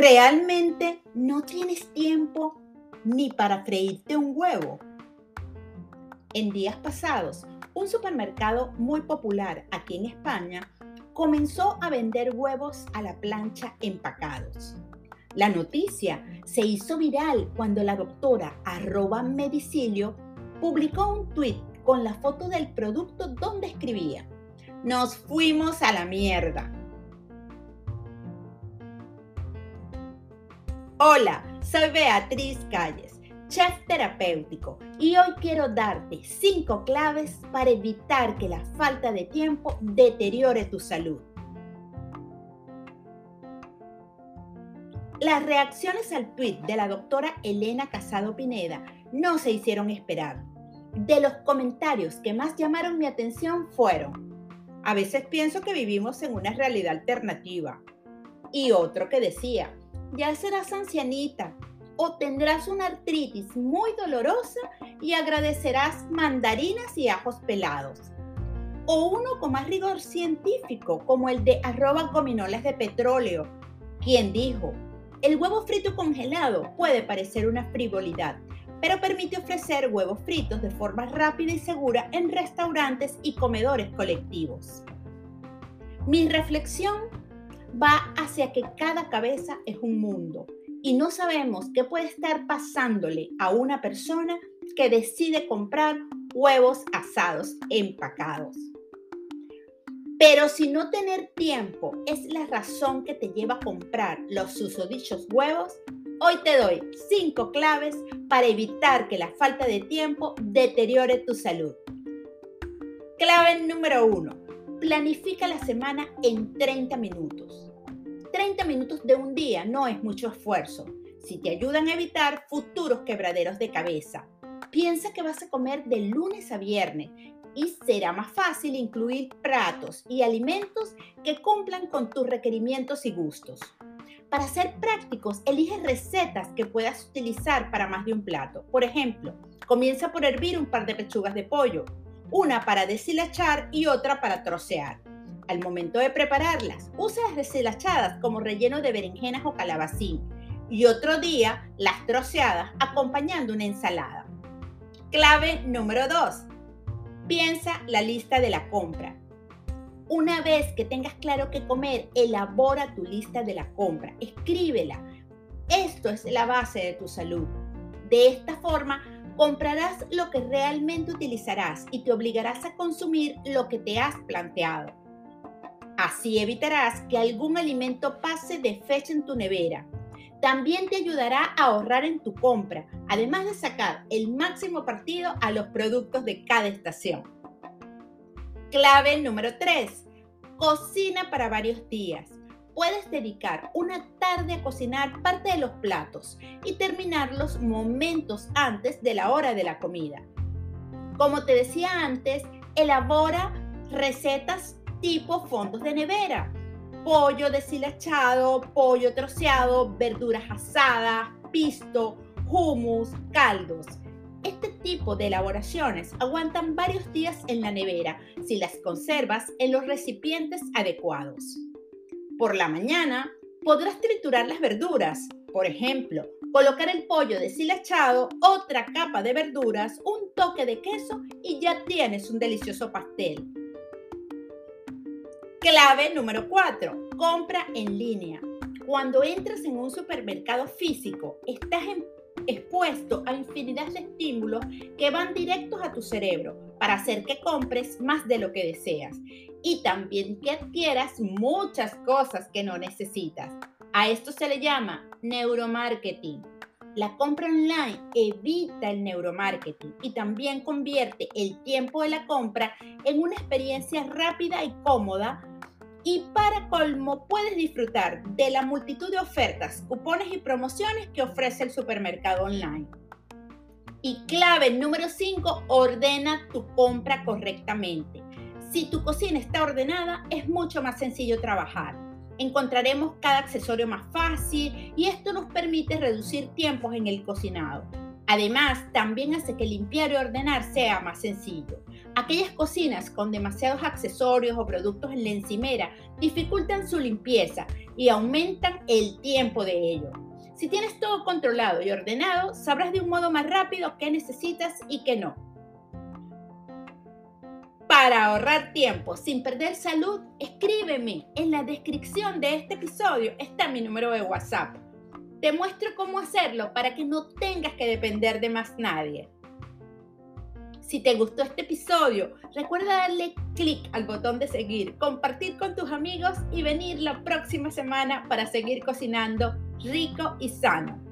¿Realmente no tienes tiempo ni para freírte un huevo? En días pasados, un supermercado muy popular aquí en España comenzó a vender huevos a la plancha empacados. La noticia se hizo viral cuando la doctora arroba medicilio publicó un tweet con la foto del producto donde escribía, nos fuimos a la mierda. Hola, soy Beatriz Calles, chef terapéutico, y hoy quiero darte cinco claves para evitar que la falta de tiempo deteriore tu salud. Las reacciones al tweet de la doctora Elena Casado Pineda no se hicieron esperar. De los comentarios que más llamaron mi atención fueron, a veces pienso que vivimos en una realidad alternativa. Y otro que decía, ya serás ancianita o tendrás una artritis muy dolorosa y agradecerás mandarinas y ajos pelados. O uno con más rigor científico, como el de arroba gominolas de petróleo, quien dijo, el huevo frito congelado puede parecer una frivolidad, pero permite ofrecer huevos fritos de forma rápida y segura en restaurantes y comedores colectivos. Mi reflexión va hacia que cada cabeza es un mundo y no sabemos qué puede estar pasándole a una persona que decide comprar huevos asados empacados. Pero si no tener tiempo es la razón que te lleva a comprar los susodichos huevos, hoy te doy 5 claves para evitar que la falta de tiempo deteriore tu salud. Clave número 1 Planifica la semana en 30 minutos. 30 minutos de un día no es mucho esfuerzo. Si te ayudan a evitar futuros quebraderos de cabeza. Piensa que vas a comer de lunes a viernes y será más fácil incluir platos y alimentos que cumplan con tus requerimientos y gustos. Para ser prácticos, elige recetas que puedas utilizar para más de un plato. Por ejemplo, comienza por hervir un par de pechugas de pollo, una para deshilachar y otra para trocear. Al momento de prepararlas, usa las deshilachadas como relleno de berenjenas o calabacín y otro día las troceadas acompañando una ensalada. Clave número 2. Piensa la lista de la compra. Una vez que tengas claro qué comer, elabora tu lista de la compra, escríbela. Esto es la base de tu salud. De esta forma, comprarás lo que realmente utilizarás y te obligarás a consumir lo que te has planteado. Así evitarás que algún alimento pase de fecha en tu nevera. También te ayudará a ahorrar en tu compra, además de sacar el máximo partido a los productos de cada estación. Clave número 3. Cocina para varios días puedes dedicar una tarde a cocinar parte de los platos y terminarlos momentos antes de la hora de la comida. Como te decía antes, elabora recetas tipo fondos de nevera. Pollo deshilachado, pollo troceado, verduras asadas, pisto, hummus, caldos. Este tipo de elaboraciones aguantan varios días en la nevera si las conservas en los recipientes adecuados. Por la mañana podrás triturar las verduras, por ejemplo, colocar el pollo deshilachado, otra capa de verduras, un toque de queso y ya tienes un delicioso pastel. Clave número 4. Compra en línea. Cuando entras en un supermercado físico, estás expuesto a infinidad de estímulos que van directos a tu cerebro para hacer que compres más de lo que deseas y también que adquieras muchas cosas que no necesitas. A esto se le llama neuromarketing. La compra online evita el neuromarketing y también convierte el tiempo de la compra en una experiencia rápida y cómoda. Y para colmo, puedes disfrutar de la multitud de ofertas, cupones y promociones que ofrece el supermercado online. Y clave número 5, ordena tu compra correctamente. Si tu cocina está ordenada, es mucho más sencillo trabajar. Encontraremos cada accesorio más fácil y esto nos permite reducir tiempos en el cocinado. Además, también hace que limpiar y ordenar sea más sencillo. Aquellas cocinas con demasiados accesorios o productos en la encimera dificultan su limpieza y aumentan el tiempo de ello. Si tienes todo controlado y ordenado, sabrás de un modo más rápido qué necesitas y qué no. Para ahorrar tiempo sin perder salud, escríbeme. En la descripción de este episodio está mi número de WhatsApp. Te muestro cómo hacerlo para que no tengas que depender de más nadie. Si te gustó este episodio, recuerda darle clic al botón de seguir, compartir con tus amigos y venir la próxima semana para seguir cocinando rico y sano.